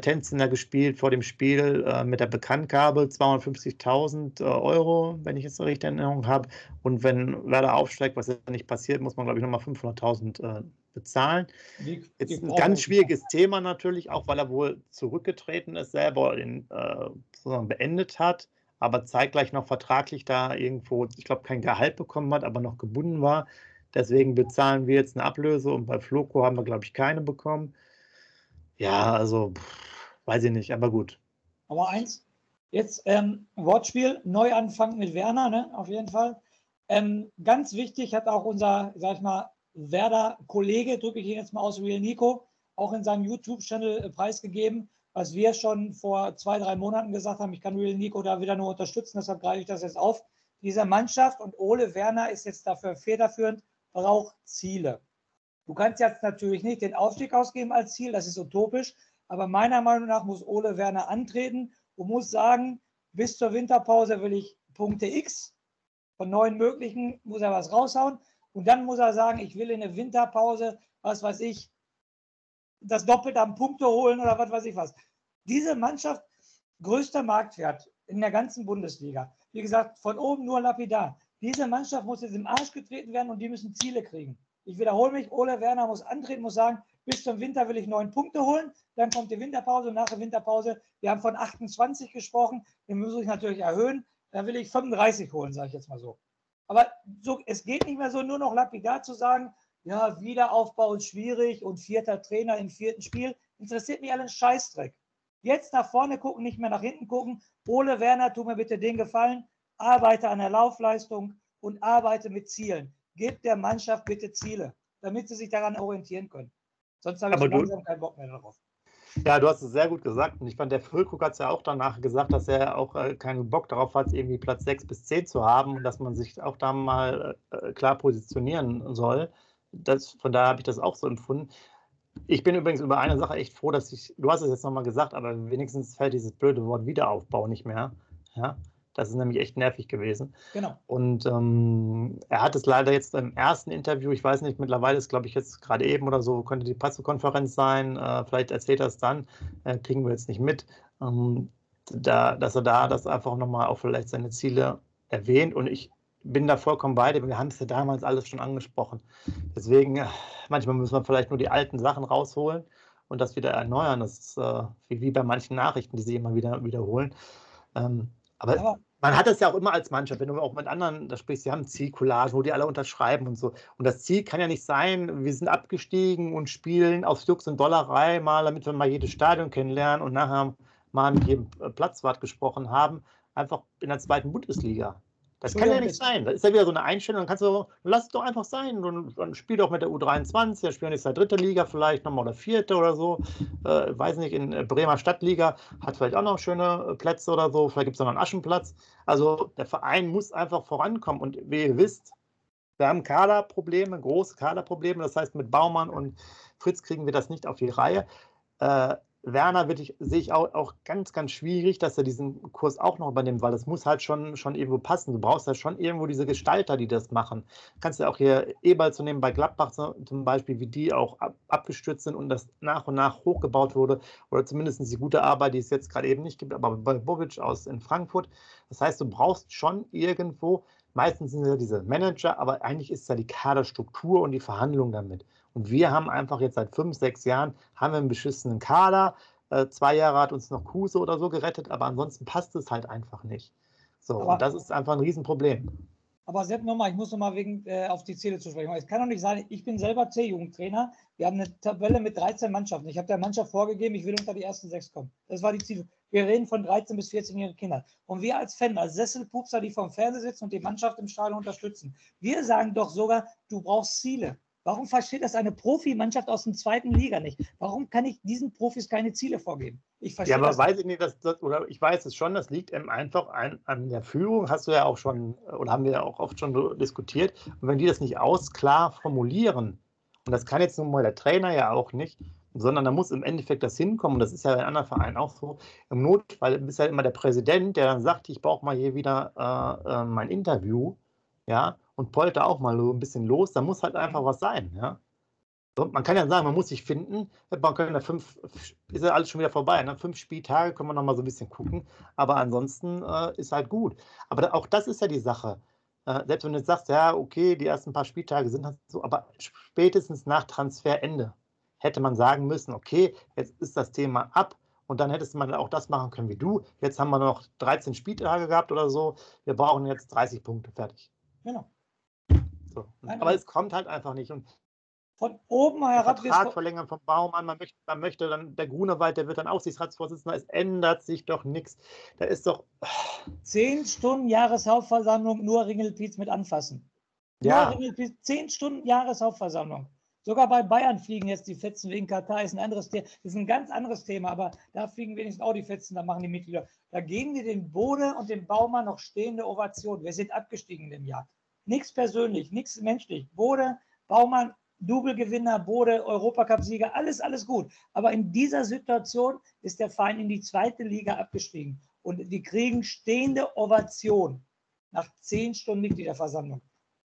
Tänzen da gespielt vor dem Spiel äh, mit der Bekanntgabe 250.000 äh, Euro, wenn ich es so richtig in Erinnerung habe. Und wenn Werder aufsteigt, was ja nicht passiert, muss man, glaube ich, nochmal 500.000 äh, bezahlen. Wie, Jetzt ein ganz schwieriges Thema natürlich, auch weil er wohl zurückgetreten ist, selber den, äh, sozusagen beendet hat aber zeitgleich noch vertraglich da irgendwo, ich glaube, kein Gehalt bekommen hat, aber noch gebunden war. Deswegen bezahlen wir jetzt eine Ablöse und bei Floco haben wir, glaube ich, keine bekommen. Ja, also pff, weiß ich nicht, aber gut. Aber eins, jetzt ähm, Wortspiel, Neuanfang mit Werner, ne, auf jeden Fall. Ähm, ganz wichtig hat auch unser, sag ich mal, Werder-Kollege, drücke ich ihn jetzt mal aus, Real Nico, auch in seinem YouTube-Channel äh, preisgegeben was wir schon vor zwei, drei Monaten gesagt haben, ich kann Real Nico da wieder nur unterstützen, deshalb greife ich das jetzt auf. Diese Mannschaft und Ole Werner ist jetzt dafür federführend, braucht Ziele. Du kannst jetzt natürlich nicht den Aufstieg ausgeben als Ziel, das ist utopisch, aber meiner Meinung nach muss Ole Werner antreten und muss sagen, bis zur Winterpause will ich Punkte X von neun möglichen, muss er was raushauen und dann muss er sagen, ich will in der Winterpause, was weiß ich, das Doppelte am Punkte holen oder was weiß ich was. Diese Mannschaft, größter Marktwert in der ganzen Bundesliga. Wie gesagt, von oben nur lapidar. Diese Mannschaft muss jetzt im Arsch getreten werden und die müssen Ziele kriegen. Ich wiederhole mich, Ole Werner muss antreten, muss sagen, bis zum Winter will ich neun Punkte holen. Dann kommt die Winterpause und nach der Winterpause, wir haben von 28 gesprochen, den muss ich natürlich erhöhen. Dann will ich 35 holen, sage ich jetzt mal so. Aber so, es geht nicht mehr so nur noch lapidar zu sagen, ja, Wiederaufbau ist schwierig und vierter Trainer im vierten Spiel. Interessiert mich allen Scheißdreck. Jetzt nach vorne gucken, nicht mehr nach hinten gucken. Ole Werner, tu mir bitte den Gefallen. Arbeite an der Laufleistung und arbeite mit Zielen. Gib der Mannschaft bitte Ziele, damit sie sich daran orientieren können. Sonst habe ich langsam keinen Bock mehr darauf. Ja, du hast es sehr gut gesagt. Und ich fand, der Füllkrug hat es ja auch danach gesagt, dass er auch äh, keinen Bock darauf hat, irgendwie Platz 6 bis 10 zu haben und dass man sich auch da mal äh, klar positionieren soll das, von daher habe ich das auch so empfunden. Ich bin übrigens über eine Sache echt froh, dass ich, du hast es jetzt nochmal gesagt, aber wenigstens fällt dieses blöde Wort Wiederaufbau nicht mehr. Ja, das ist nämlich echt nervig gewesen. Genau. Und ähm, er hat es leider jetzt im ersten Interview, ich weiß nicht, mittlerweile ist, glaube ich, jetzt gerade eben oder so, könnte die Pressekonferenz sein, äh, vielleicht erzählt er es dann, äh, kriegen wir jetzt nicht mit, ähm, da, dass er da das einfach nochmal auch vielleicht seine Ziele erwähnt. Und ich bin da vollkommen bei dir. Wir haben es ja damals alles schon angesprochen. Deswegen, äh, manchmal müssen wir vielleicht nur die alten Sachen rausholen und das wieder erneuern. Das ist äh, wie, wie, bei manchen Nachrichten, die sie immer wieder wiederholen. Ähm, aber, aber, man hat das ja auch immer als Mannschaft, wenn du auch mit anderen da sprichst, die haben Zielcollage, wo die alle unterschreiben und so. Und das Ziel kann ja nicht sein, wir sind abgestiegen und spielen auf Jux und Dollerei mal, damit wir mal jedes Stadion kennenlernen und nachher mal mit jedem Platzwart gesprochen haben, einfach in der zweiten Bundesliga. Das kann ja nicht sein. Das ist ja wieder so eine Einstellung. Dann kannst du, lass es doch einfach sein. Und, und spiel doch mit der U23. Der spielt jetzt der dritten Liga vielleicht nochmal oder vierte oder so. Äh, weiß nicht, in Bremer Stadtliga hat vielleicht auch noch schöne äh, Plätze oder so. Vielleicht gibt es noch einen Aschenplatz. Also der Verein muss einfach vorankommen. Und wie ihr wisst, wir haben Kaderprobleme, große Kaderprobleme. Das heißt, mit Baumann und Fritz kriegen wir das nicht auf die Reihe. Äh, Werner ich, sehe ich auch, auch, ganz, ganz schwierig, dass er diesen Kurs auch noch übernimmt, weil das muss halt schon, schon irgendwo passen. Du brauchst ja schon irgendwo diese Gestalter, die das machen. Kannst du ja auch hier Eberl zu nehmen bei Gladbach zum Beispiel, wie die auch ab, abgestürzt sind und das nach und nach hochgebaut wurde oder zumindest die gute Arbeit, die es jetzt gerade eben nicht gibt, aber bei Bobic aus in Frankfurt. Das heißt, du brauchst schon irgendwo, meistens sind es ja diese Manager, aber eigentlich ist es ja die Kaderstruktur und die Verhandlung damit. Und wir haben einfach jetzt seit fünf, sechs Jahren haben wir einen beschissenen Kader. Äh, zwei Jahre hat uns noch Kuse oder so gerettet, aber ansonsten passt es halt einfach nicht. So, aber, und das ist einfach ein Riesenproblem. Aber Sepp, nochmal, ich muss nochmal wegen äh, auf die Ziele zu sprechen. Es kann doch nicht sein, ich bin selber C-Jugendtrainer. Wir haben eine Tabelle mit 13 Mannschaften. Ich habe der Mannschaft vorgegeben, ich will unter die ersten sechs kommen. Das war die Ziele. Wir reden von 13 bis 14-jährigen Kindern. Und wir als Fan, als Sesselpupser, die vom Fernseher sitzen und die Mannschaft im Stadion unterstützen, wir sagen doch sogar, du brauchst Ziele. Warum versteht das eine Profimannschaft aus der zweiten Liga nicht? Warum kann ich diesen Profis keine Ziele vorgeben? Ich verstehe ja, aber das weiß ich nicht, dass das, oder ich weiß es schon, das liegt einfach an, an, der Führung, hast du ja auch schon, oder haben wir ja auch oft schon diskutiert. Und wenn die das nicht ausklar formulieren, und das kann jetzt nun mal der Trainer ja auch nicht, sondern da muss im Endeffekt das hinkommen, und das ist ja in anderen Vereinen auch so, im Notfall ist ja immer der Präsident, der dann sagt, ich brauche mal hier wieder äh, äh, mein Interview, ja, und Polter auch mal so ein bisschen los. Da muss halt einfach was sein. Ja? man kann ja sagen, man muss sich finden. Man kann ja fünf, ist ja alles schon wieder vorbei. Ne? Fünf Spieltage können wir noch mal so ein bisschen gucken. Aber ansonsten äh, ist halt gut. Aber auch das ist ja die Sache. Äh, selbst wenn du jetzt sagst, ja, okay, die ersten paar Spieltage sind halt so, aber spätestens nach Transferende hätte man sagen müssen, okay, jetzt ist das Thema ab. Und dann hättest man auch das machen können wie du. Jetzt haben wir noch 13 Spieltage gehabt oder so. Wir brauchen jetzt 30 Punkte fertig. Genau. So. Aber es kommt halt einfach nicht. Und von oben herab. Vertrag verlängern vom Baum an, man möchte, man möchte dann, der Grunewald, der wird dann Aufsichtsratsvorsitzender, es ändert sich doch nichts. Da ist doch. Zehn Stunden Jahreshauptversammlung, nur Ringelpiez mit anfassen. Ja. Nur Ringelpiez, zehn Stunden Jahreshauptversammlung. Sogar bei Bayern fliegen jetzt die Fetzen wegen Katar, ist ein anderes Thema. ist ein ganz anderes Thema, aber da fliegen wenigstens auch die Fetzen, da machen die Mitglieder. Da geben die den Bode und dem Baumann noch stehende Ovation. Wir sind abgestiegen im Jahr. Nichts persönlich, nichts menschlich. Bode, Baumann, Double-Gewinner, Bode, Europacup-Sieger, alles, alles gut. Aber in dieser Situation ist der Verein in die zweite Liga abgestiegen. Und die kriegen stehende Ovation nach zehn Stunden Mitgliederversammlung.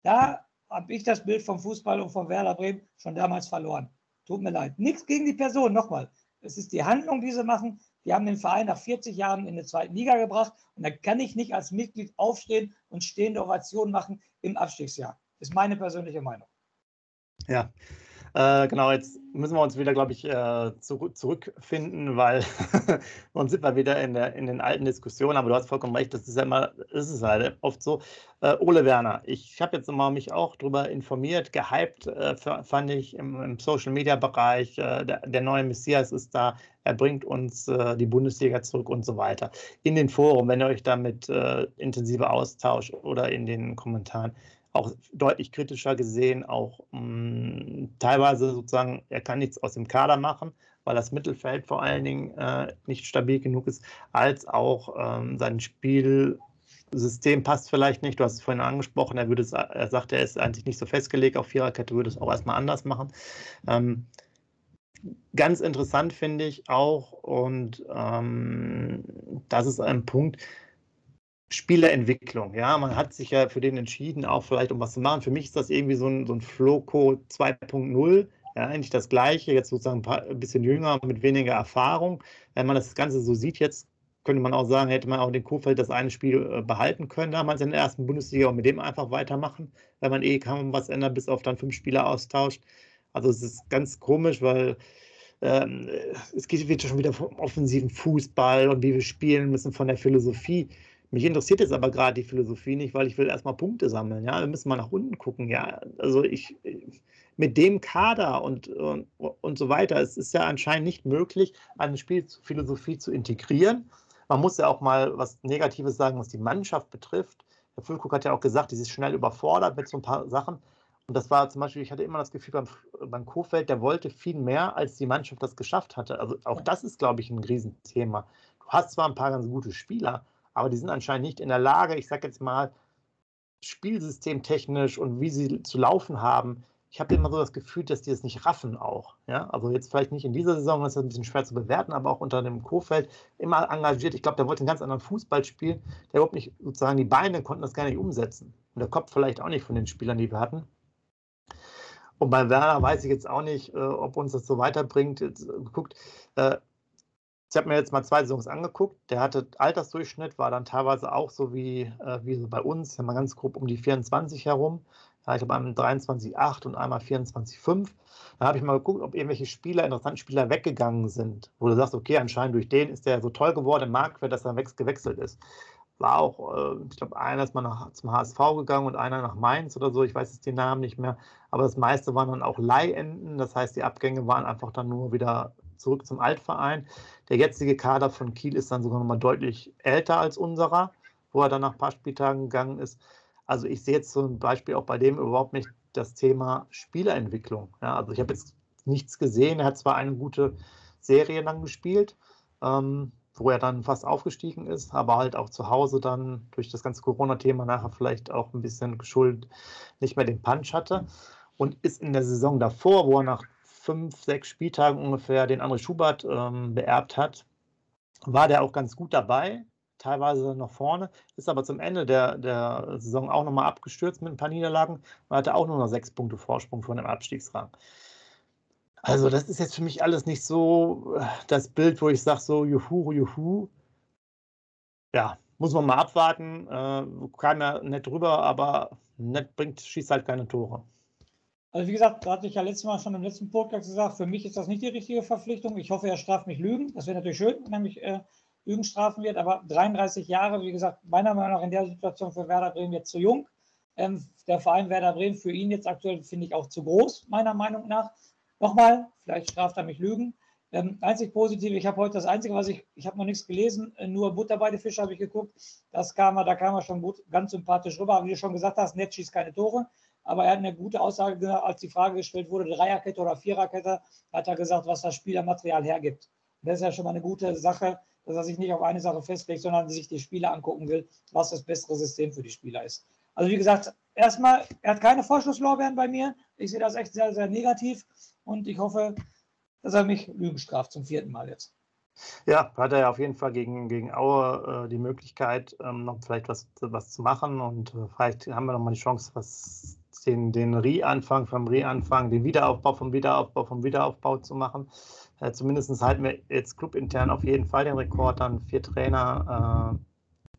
Da habe ich das Bild vom Fußball und von Werder Bremen schon damals verloren. Tut mir leid. Nichts gegen die Person, nochmal. Es ist die Handlung, die sie machen. Die haben den Verein nach 40 Jahren in die zweite Liga gebracht. Und da kann ich nicht als Mitglied aufstehen und stehende Ovationen machen im Abstiegsjahr. Das ist meine persönliche Meinung. Ja, äh, genau, jetzt müssen wir uns wieder, glaube ich, äh, zu, zurückfinden, weil sonst sind wir wieder in, der, in den alten Diskussionen. Aber du hast vollkommen recht, das ist ja immer, ist halt oft so. Äh, Ole Werner, ich habe jetzt mal mich auch darüber informiert, gehypt äh, fand ich im, im Social-Media-Bereich. Äh, der, der, neue Messias ist da, er bringt uns äh, die Bundesliga zurück und so weiter. In den Foren, wenn ihr euch damit intensiver austauscht oder in den Kommentaren auch deutlich kritischer gesehen, auch mh, mm, teilweise sozusagen, er kann nichts aus dem Kader machen, weil das Mittelfeld vor allen Dingen äh, nicht stabil genug ist, als auch ähm, sein Spielsystem passt vielleicht nicht. Du hast es vorhin angesprochen, er würde es, er sagt, er ist eigentlich nicht so festgelegt auf Viererkette, würde es auch erstmal anders machen. Ähm, ganz interessant finde ich auch, und ähm, das ist ein Punkt, Spielerentwicklung. Ja, man hat sich ja für den entschieden, auch vielleicht um was zu machen. Für mich ist das irgendwie so ein, so ein Floco 2.0. Ja, eigentlich das Gleiche, jetzt sozusagen ein, paar, ein bisschen jünger, mit weniger Erfahrung. Wenn man das Ganze so sieht, jetzt könnte man auch sagen, hätte man auch den Kofeld das eine Spiel äh, behalten können, damals in der ersten Bundesliga und mit dem einfach weitermachen, weil man eh kaum was ändert, bis auf dann fünf Spieler austauscht. Also es ist ganz komisch, weil ähm, es geht wieder schon wieder vom offensiven Fußball und wie wir spielen müssen von der Philosophie. Mich interessiert jetzt aber gerade die Philosophie nicht, weil ich will erstmal Punkte sammeln. Ja, wir müssen mal nach unten gucken. Ja, also ich mit dem Kader und, und, und so weiter, es ist ja anscheinend nicht möglich, eine Spielphilosophie zu integrieren. Man muss ja auch mal was Negatives sagen, was die Mannschaft betrifft. Herr Füllkrug hat ja auch gesagt, die ist schnell überfordert mit so ein paar Sachen. Und das war zum Beispiel, ich hatte immer das Gefühl beim, beim Kofeld, der wollte viel mehr, als die Mannschaft das geschafft hatte. Also auch das ist, glaube ich, ein Riesenthema. Du hast zwar ein paar ganz gute Spieler, aber die sind anscheinend nicht in der Lage, ich sage jetzt mal, spielsystemtechnisch und wie sie zu laufen haben. Ich habe immer so das Gefühl, dass die es nicht raffen auch. Ja? Also jetzt vielleicht nicht in dieser Saison, das ist ein bisschen schwer zu bewerten, aber auch unter dem Kofeld immer engagiert. Ich glaube, der wollte einen ganz anderen Fußball spielen. Der überhaupt nicht, sozusagen, die Beine konnten das gar nicht umsetzen. Und der Kopf vielleicht auch nicht von den Spielern, die wir hatten. Und bei Werner weiß ich jetzt auch nicht, äh, ob uns das so weiterbringt. Jetzt, äh, guckt, äh, ich habe mir jetzt mal zwei Saisons angeguckt. Der hatte Altersdurchschnitt, war dann teilweise auch so wie, äh, wie so bei uns, mal ganz grob um die 24 herum. Ja, ich habe einmal 23,8 und einmal 24,5. Da habe ich mal geguckt, ob irgendwelche Spieler, interessante Spieler weggegangen sind, wo du sagst, okay, anscheinend durch den ist der so toll geworden im Marktwert, dass er gewechselt ist. War auch, äh, ich glaube, einer ist mal nach, zum HSV gegangen und einer nach Mainz oder so, ich weiß jetzt den Namen nicht mehr. Aber das meiste waren dann auch Leihenden, das heißt, die Abgänge waren einfach dann nur wieder zurück zum Altverein. Der jetzige Kader von Kiel ist dann sogar noch mal deutlich älter als unserer, wo er dann nach ein paar Spieltagen gegangen ist. Also ich sehe jetzt zum Beispiel auch bei dem überhaupt nicht das Thema Spielerentwicklung. Ja, also ich habe jetzt nichts gesehen. Er hat zwar eine gute Serie dann gespielt, ähm, wo er dann fast aufgestiegen ist, aber halt auch zu Hause dann durch das ganze Corona-Thema nachher vielleicht auch ein bisschen geschuldet nicht mehr den Punch hatte und ist in der Saison davor, wo er nach fünf, sechs Spieltagen ungefähr den André Schubert ähm, beerbt hat, war der auch ganz gut dabei. teilweise noch vorne, ist aber zum Ende der, der Saison auch nochmal abgestürzt mit ein paar Niederlagen und hatte auch nur noch sechs Punkte Vorsprung vor dem Abstiegsrang. Also, das ist jetzt für mich alles nicht so äh, das Bild, wo ich sage, so, juhu, juhu. Ja, muss man mal abwarten. Äh, kam ja nett drüber, aber nett bringt, schießt halt keine Tore. Also wie gesagt, da hatte ich ja letztes Mal schon im letzten Podcast gesagt, für mich ist das nicht die richtige Verpflichtung. Ich hoffe, er straft mich Lügen. Das wäre natürlich schön, wenn er mich äh, Lügen strafen wird. Aber 33 Jahre, wie gesagt, meiner Meinung nach in der Situation für Werder Bremen jetzt zu jung. Ähm, der Verein Werder Bremen für ihn jetzt aktuell finde ich auch zu groß, meiner Meinung nach. Nochmal, vielleicht straft er mich Lügen. Ähm, einzig positiv, ich habe heute das Einzige, was ich, ich habe noch nichts gelesen, äh, nur Butter bei den habe ich geguckt. Das kam, da kam er schon gut, ganz sympathisch rüber. Aber wie du schon gesagt hast, Netz schießt keine Tore. Aber er hat eine gute Aussage gesagt, als die Frage gestellt wurde, Dreierkette oder Viererkette, hat er gesagt, was das Spielermaterial hergibt. Und das ist ja schon mal eine gute Sache, dass er sich nicht auf eine Sache festlegt, sondern sich die Spieler angucken will, was das bessere System für die Spieler ist. Also wie gesagt, erstmal, er hat keine Vorschusslorbeeren bei mir. Ich sehe das echt sehr, sehr negativ und ich hoffe, dass er mich Lügen straft zum vierten Mal jetzt. Ja, hat er ja auf jeden Fall gegen, gegen Aue äh, die Möglichkeit, ähm, noch vielleicht was, was zu machen und äh, vielleicht haben wir noch mal die Chance, was den, den Re-Anfang vom Re-Anfang, den Wiederaufbau vom Wiederaufbau vom Wiederaufbau zu machen. Äh, Zumindest halten wir jetzt clubintern auf jeden Fall den Rekord an vier Trainer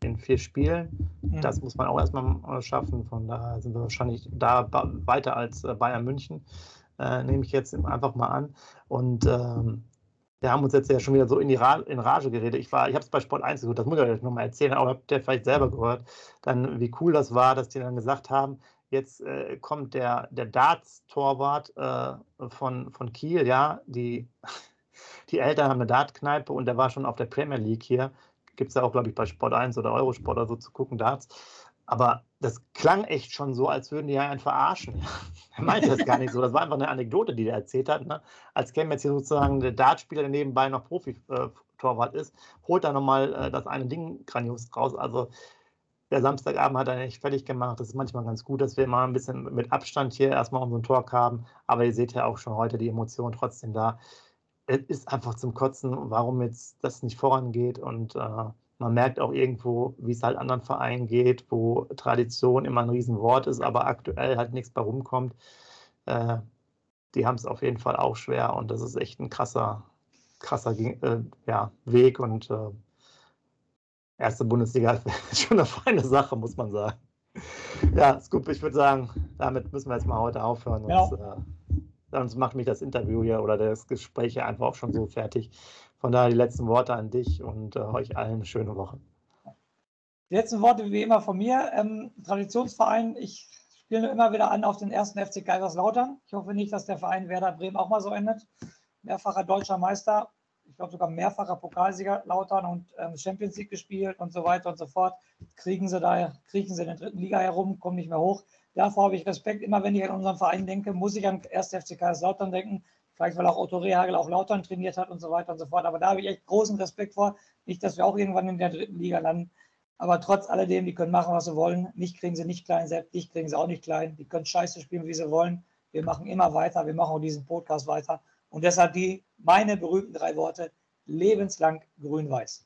äh, in vier Spielen. Mhm. Das muss man auch erstmal äh, schaffen. Von daher sind wir wahrscheinlich da weiter als äh, Bayern München äh, nehme ich jetzt einfach mal an. Und ähm, wir haben uns jetzt ja schon wieder so in, die Ra in Rage geredet. Ich, ich habe es bei Sport 1 gehört, das muss ich euch nochmal erzählen, aber habt ihr vielleicht selber gehört, dann wie cool das war, dass die dann gesagt haben, jetzt äh, kommt der, der Darts-Torwart äh, von, von Kiel, ja, die, die Eltern haben eine Dart-Kneipe und der war schon auf der Premier League hier. Gibt es ja auch, glaube ich, bei Sport 1 oder Eurosport oder so zu gucken, Darts. Aber das klang echt schon so, als würden die ja einen verarschen. er meinte das gar nicht so. Das war einfach eine Anekdote, die er erzählt hat. Ne? Als käme jetzt hier sozusagen der Dartspieler, der nebenbei noch Profi-Torwart ist, holt da nochmal äh, das eine Ding grandios raus. Also der Samstagabend hat er echt fertig gemacht. Das ist manchmal ganz gut, dass wir mal ein bisschen mit Abstand hier erstmal unseren Talk haben. Aber ihr seht ja auch schon heute die Emotionen trotzdem da. Es ist einfach zum Kotzen, warum jetzt das nicht vorangeht und äh, man merkt auch irgendwo, wie es halt anderen Vereinen geht, wo Tradition immer ein Riesenwort ist, aber aktuell halt nichts bei rumkommt. Äh, die haben es auf jeden Fall auch schwer und das ist echt ein krasser, krasser äh, ja, Weg und äh, erste Bundesliga ist schon eine feine Sache, muss man sagen. Ja, Scoop, ich würde sagen, damit müssen wir jetzt mal heute aufhören. Ja. Und, äh, sonst macht mich das Interview hier oder das Gespräch hier einfach auch schon so fertig. Von daher die letzten Worte an dich und äh, euch allen eine schöne Woche. Die letzten Worte wie immer von mir. Ähm, Traditionsverein, ich spiele immer wieder an auf den ersten FC Kaiserslautern. Ich hoffe nicht, dass der Verein Werder Bremen auch mal so endet. Mehrfacher deutscher Meister, ich glaube sogar mehrfacher Pokalsieger Lautern und ähm, Champions League gespielt und so weiter und so fort. Kriegen sie da, kriechen sie in der dritten Liga herum, kommen nicht mehr hoch. Davor habe ich Respekt. Immer wenn ich an unseren Verein denke, muss ich an 1. FC Kaiserslautern denken. Vielleicht, weil auch Otto Rehagel auch Lautern trainiert hat und so weiter und so fort. Aber da habe ich echt großen Respekt vor. Nicht, dass wir auch irgendwann in der dritten Liga landen. Aber trotz alledem, die können machen, was sie wollen. Mich kriegen sie nicht klein, selbst dich kriegen sie auch nicht klein. Die können scheiße spielen, wie sie wollen. Wir machen immer weiter. Wir machen auch diesen Podcast weiter. Und deshalb die, meine berühmten drei Worte, lebenslang grün-weiß.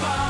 far.